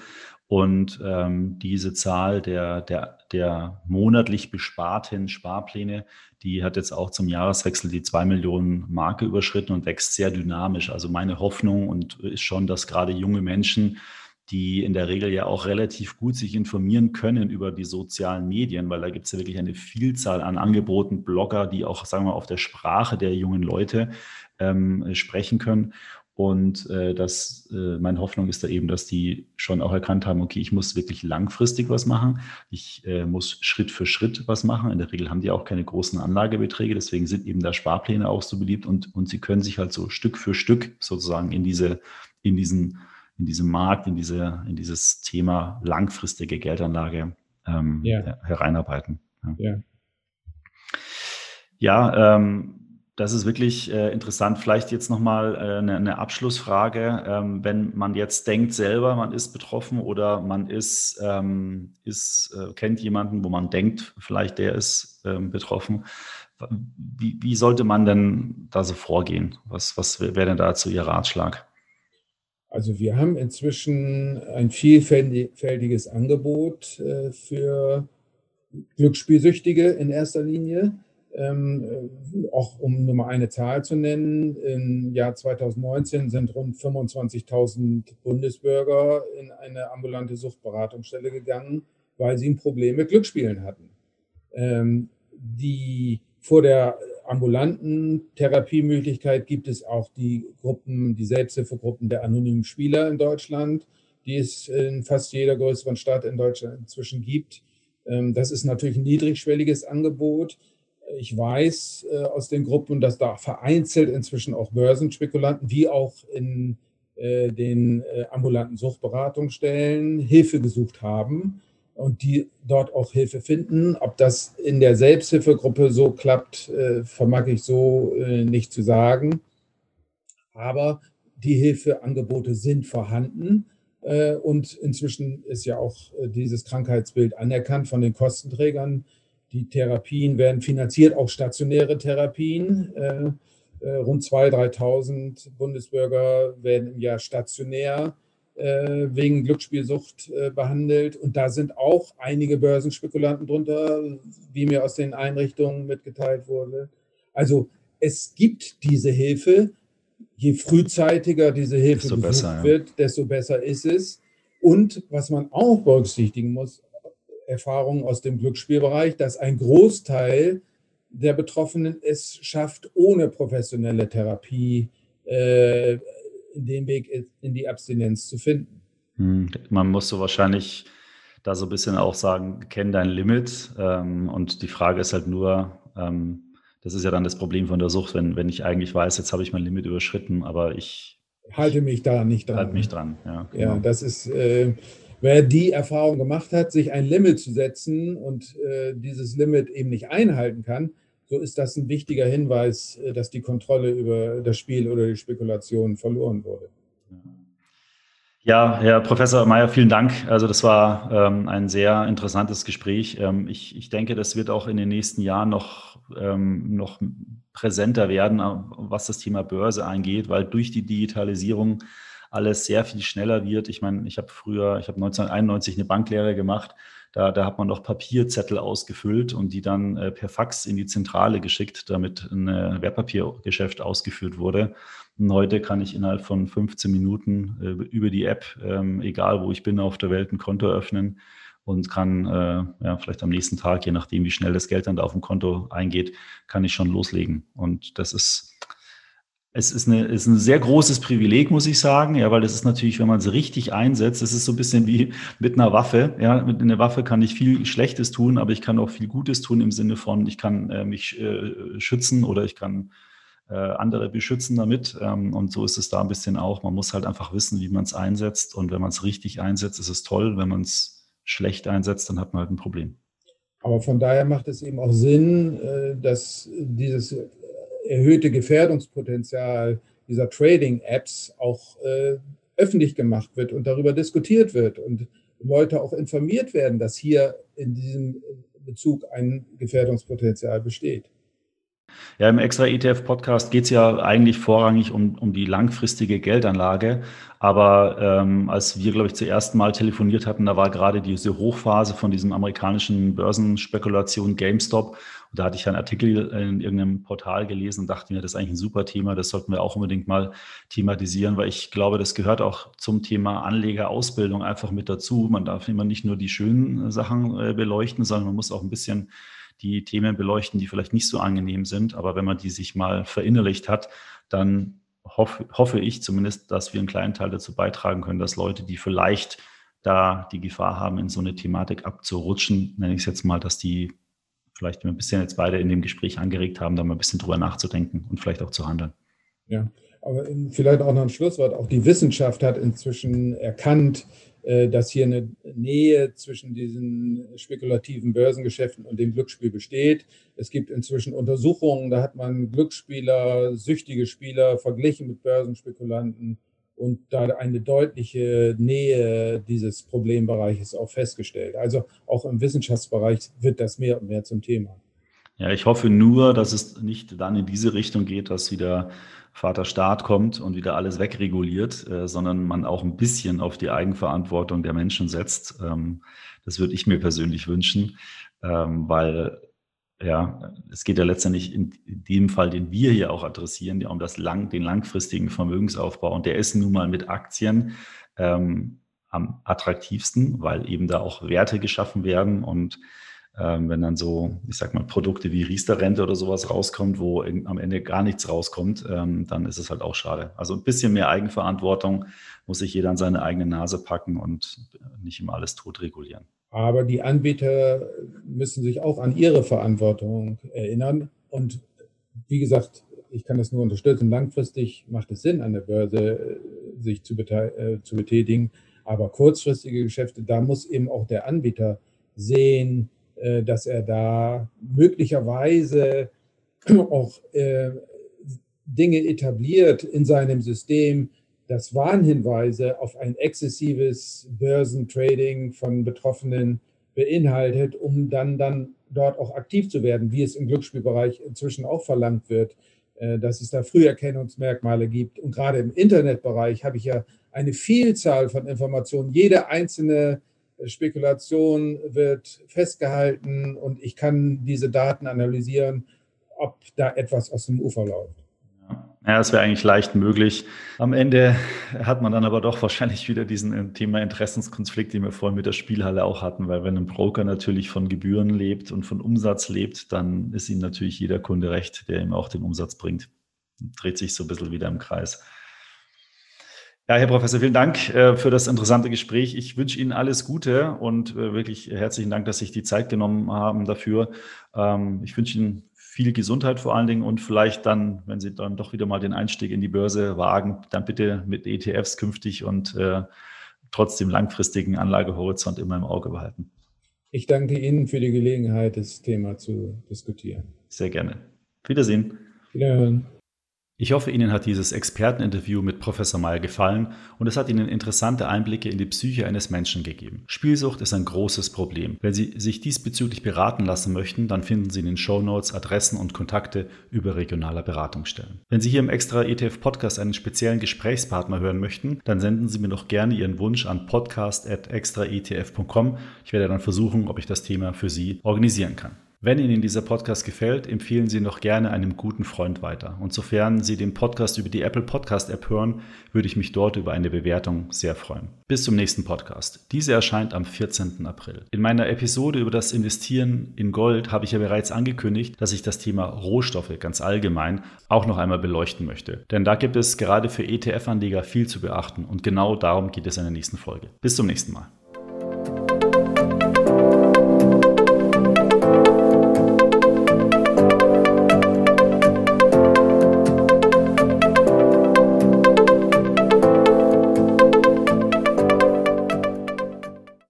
Und ähm, diese Zahl der, der, der monatlich besparten Sparpläne, die hat jetzt auch zum Jahreswechsel die zwei Millionen Marke überschritten und wächst sehr dynamisch. Also meine Hoffnung und ist schon, dass gerade junge Menschen, die in der Regel ja auch relativ gut sich informieren können über die sozialen Medien, weil da gibt es ja wirklich eine Vielzahl an Angeboten, Blogger, die auch, sagen wir, auf der Sprache der jungen Leute ähm, sprechen können. Und äh, das, äh, meine Hoffnung ist da eben, dass die schon auch erkannt haben, okay, ich muss wirklich langfristig was machen. Ich äh, muss Schritt für Schritt was machen. In der Regel haben die auch keine großen Anlagebeträge, deswegen sind eben da Sparpläne auch so beliebt und, und sie können sich halt so Stück für Stück sozusagen in diese, in diesen, in diesem Markt, in diese, in dieses Thema langfristige Geldanlage ähm, ja. hereinarbeiten. Ja. ja. Ja, ähm, das ist wirklich äh, interessant. Vielleicht jetzt nochmal äh, eine, eine Abschlussfrage. Ähm, wenn man jetzt denkt selber, man ist betroffen oder man ist, ähm, ist äh, kennt jemanden, wo man denkt, vielleicht der ist ähm, betroffen. Wie, wie, sollte man denn da so vorgehen? Was, was wäre denn dazu Ihr Ratschlag? Also wir haben inzwischen ein vielfältiges Angebot äh, für Glücksspielsüchtige in erster Linie. Ähm, äh, auch um nur mal eine Zahl zu nennen, im Jahr 2019 sind rund 25.000 Bundesbürger in eine ambulante Suchtberatungsstelle gegangen, weil sie ein Problem mit Glücksspielen hatten. Ähm, die vor der ambulanten Therapiemöglichkeit gibt es auch die Gruppen, die Selbsthilfegruppen der anonymen Spieler in Deutschland, die es in fast jeder größeren Stadt in Deutschland inzwischen gibt. Ähm, das ist natürlich ein niedrigschwelliges Angebot. Ich weiß äh, aus den Gruppen, dass da vereinzelt inzwischen auch Börsenspekulanten wie auch in äh, den äh, ambulanten Suchtberatungsstellen Hilfe gesucht haben und die dort auch Hilfe finden. Ob das in der Selbsthilfegruppe so klappt, äh, vermag ich so äh, nicht zu sagen. Aber die Hilfeangebote sind vorhanden. Äh, und inzwischen ist ja auch dieses Krankheitsbild anerkannt von den Kostenträgern die Therapien werden finanziert, auch stationäre Therapien. Äh, äh, rund 2.000, 3.000 Bundesbürger werden im Jahr stationär äh, wegen Glücksspielsucht äh, behandelt. Und da sind auch einige Börsenspekulanten drunter, wie mir aus den Einrichtungen mitgeteilt wurde. Also es gibt diese Hilfe. Je frühzeitiger diese Hilfe desto besser, ja. wird, desto besser ist es. Und was man auch berücksichtigen muss, Erfahrungen aus dem Glücksspielbereich, dass ein Großteil der Betroffenen es schafft, ohne professionelle Therapie äh, den Weg in die Abstinenz zu finden. Hm, man muss so wahrscheinlich da so ein bisschen auch sagen, kenn dein Limit. Ähm, und die Frage ist halt nur, ähm, das ist ja dann das Problem von der Sucht, wenn, wenn ich eigentlich weiß, jetzt habe ich mein Limit überschritten, aber ich halte mich da nicht dran. Halte mich dran, ja. Genau. Ja, das ist, äh, Wer die Erfahrung gemacht hat, sich ein Limit zu setzen und äh, dieses Limit eben nicht einhalten kann, so ist das ein wichtiger Hinweis, äh, dass die Kontrolle über das Spiel oder die Spekulation verloren wurde. Ja, Herr Professor Mayer, vielen Dank. Also das war ähm, ein sehr interessantes Gespräch. Ähm, ich, ich denke, das wird auch in den nächsten Jahren noch, ähm, noch präsenter werden, äh, was das Thema Börse angeht, weil durch die Digitalisierung alles sehr viel schneller wird. Ich meine, ich habe früher, ich habe 1991 eine Banklehre gemacht. Da, da hat man noch Papierzettel ausgefüllt und die dann äh, per Fax in die Zentrale geschickt, damit ein äh, Wertpapiergeschäft ausgeführt wurde. Und heute kann ich innerhalb von 15 Minuten äh, über die App, ähm, egal wo ich bin auf der Welt, ein Konto öffnen und kann äh, ja, vielleicht am nächsten Tag, je nachdem, wie schnell das Geld dann da auf dem Konto eingeht, kann ich schon loslegen. Und das ist Es ist, eine, ist ein sehr großes Privileg, muss ich sagen, ja, weil das ist natürlich, wenn man es richtig einsetzt, das ist so ein bisschen wie mit einer Waffe. Ja, mit einer Waffe kann ich viel Schlechtes tun, aber ich kann auch viel Gutes tun im Sinne von, ich kann äh, mich äh, schützen oder ich kann äh, andere beschützen damit. Ähm, und so ist es da ein bisschen auch. Man muss halt einfach wissen, wie man es einsetzt. Und wenn man es richtig einsetzt, ist es toll. Wenn man es schlecht einsetzt, dann hat man halt ein Problem. Aber von daher macht es eben auch Sinn, äh, dass dieses erhöhte Gefährdungspotenzial dieser Trading-Apps auch äh, öffentlich gemacht wird und darüber diskutiert wird und Leute auch informiert werden, dass hier in diesem Bezug ein Gefährdungspotenzial besteht. Ja, im extra ETF-Podcast geht es ja eigentlich vorrangig um, um die langfristige Geldanlage. Aber ähm, als wir, glaube ich, zum ersten Mal telefoniert hatten, da war gerade diese Hochphase von diesem amerikanischen Börsenspekulation GameStop. Und da hatte ich einen Artikel in irgendeinem Portal gelesen und dachte mir, das ist eigentlich ein super Thema, das sollten wir auch unbedingt mal thematisieren, weil ich glaube, das gehört auch zum Thema Anlegerausbildung einfach mit dazu. Man darf immer nicht nur die schönen Sachen äh, beleuchten, sondern man muss auch ein bisschen die Themen beleuchten, die vielleicht nicht so angenehm sind. Aber wenn man die sich mal verinnerlicht hat, dann hoffe, hoffe ich zumindest, dass wir einen kleinen Teil dazu beitragen können, dass Leute, die vielleicht da die Gefahr haben, in so eine Thematik abzurutschen, nenne ich es jetzt mal, dass die vielleicht ein bisschen jetzt beide in dem Gespräch angeregt haben, da mal ein bisschen drüber nachzudenken und vielleicht auch zu handeln. Ja, aber vielleicht auch noch ein Schlusswort. Auch die Wissenschaft hat inzwischen erkannt, äh, dass hier eine Nähe zwischen diesen spekulativen Börsengeschäften und dem Glücksspiel besteht. Es gibt inzwischen Untersuchungen, da hat man Glücksspieler, süchtige Spieler verglichen mit Börsenspekulanten und da eine deutliche Nähe dieses Problembereiches auch festgestellt. Also auch im Wissenschaftsbereich wird das mehr und mehr zum Thema. Ja, ich hoffe nur, dass es nicht dann in diese Richtung geht, dass wieder Vater Staat kommt und wieder alles wegreguliert, äh, sondern man auch ein bisschen auf die Eigenverantwortung der Menschen setzt. Ähm, das würde ich mir persönlich wünschen, ähm, weil ja, es geht ja letztendlich in, dem Fall, den wir hier auch adressieren, ja um das lang, den langfristigen Vermögensaufbau. Und der ist nun mal mit Aktien ähm, am attraktivsten, weil eben da auch Werte geschaffen werden und ähm, wenn dann so, ich sag mal, Produkte wie Riester-Rente oder sowas rauskommt, wo in, am Ende gar nichts rauskommt, ähm, dann ist es halt auch schade. Also ein bisschen mehr Eigenverantwortung muss sich jeder an seine eigene Nase packen und nicht immer alles tot regulieren. Aber die Anbieter müssen sich auch an ihre Verantwortung erinnern. Und wie gesagt, ich kann das nur unterstützen. Langfristig macht es Sinn, an der Börse äh, sich zu, äh, zu betätigen. Aber kurzfristige Geschäfte, da muss eben auch der Anbieter sehen, äh, dass er da möglicherweise auch Dinge etabliert in seinem System, das Warnhinweise auf ein exzessives Börsentrading von Betroffenen beinhaltet, um dann, dann dort auch aktiv zu werden, wie es im Glücksspielbereich inzwischen auch verlangt wird, äh, dass es da Früherkennungsmerkmale gibt. Und gerade im Internetbereich habe ich ja eine Vielzahl von Informationen. Jede einzelne Spekulation wird festgehalten und ich kann diese Daten analysieren, ob da etwas aus dem Ufer läuft. Ja, das wäre eigentlich leicht möglich. Am Ende hat man dann aber doch wahrscheinlich wieder diesen äh, Thema Interessenskonflikt, den wir vorhin mit der Spielhalle auch hatten, weil wenn ein Broker natürlich von Gebühren lebt und von Umsatz lebt, dann ist ihm natürlich jeder Kunde recht, der ihm auch den Umsatz bringt. Dreht sich so ein bisschen wieder im Kreis. Ja, Herr Professor, vielen Dank äh, für das interessante Gespräch. Ich wünsche Ihnen alles Gute und äh, wirklich herzlichen Dank, dass Sie sich die Zeit genommen haben dafür. Ähm, ich wünsche Ihnen viel Gesundheit vor allen Dingen und vielleicht dann, wenn Sie dann doch wieder mal den Einstieg in die Börse wagen, dann bitte mit ETFs künftig und äh, trotzdem langfristigen Anlagehorizont immer im Auge behalten. Ich danke Ihnen für die Gelegenheit, das Thema zu diskutieren. Sehr gerne. Wiedersehen. Wiederhören. Ich hoffe, Ihnen hat dieses Experteninterview mit Professor Meyer gefallen und es hat Ihnen interessante Einblicke in die Psyche eines Menschen gegeben. Spielsucht ist ein großes Problem. Wenn Sie sich diesbezüglich beraten lassen möchten, dann finden Sie in den Show Notes Adressen und Kontakte über regionaler Beratungsstellen. Wenn Sie hier im Extra ETF Podcast einen speziellen Gesprächspartner hören möchten, dann senden Sie mir doch gerne Ihren Wunsch an podcast.extraetf.com. Ich werde dann versuchen, ob ich das Thema für Sie organisieren kann. Wenn Ihnen dieser Podcast gefällt, empfehlen Sie ihn doch gerne einem guten Freund weiter. Und sofern Sie den Podcast über die Apple Podcast App hören, würde ich mich dort über eine Bewertung sehr freuen. Bis zum nächsten Podcast. Diese erscheint am 14. April. In meiner Episode über das Investieren in Gold habe ich ja bereits angekündigt, dass ich das Thema Rohstoffe ganz allgemein auch noch einmal beleuchten möchte. Denn da gibt es gerade für ETF-Anleger viel zu beachten und genau darum geht es in der nächsten Folge. Bis zum nächsten Mal.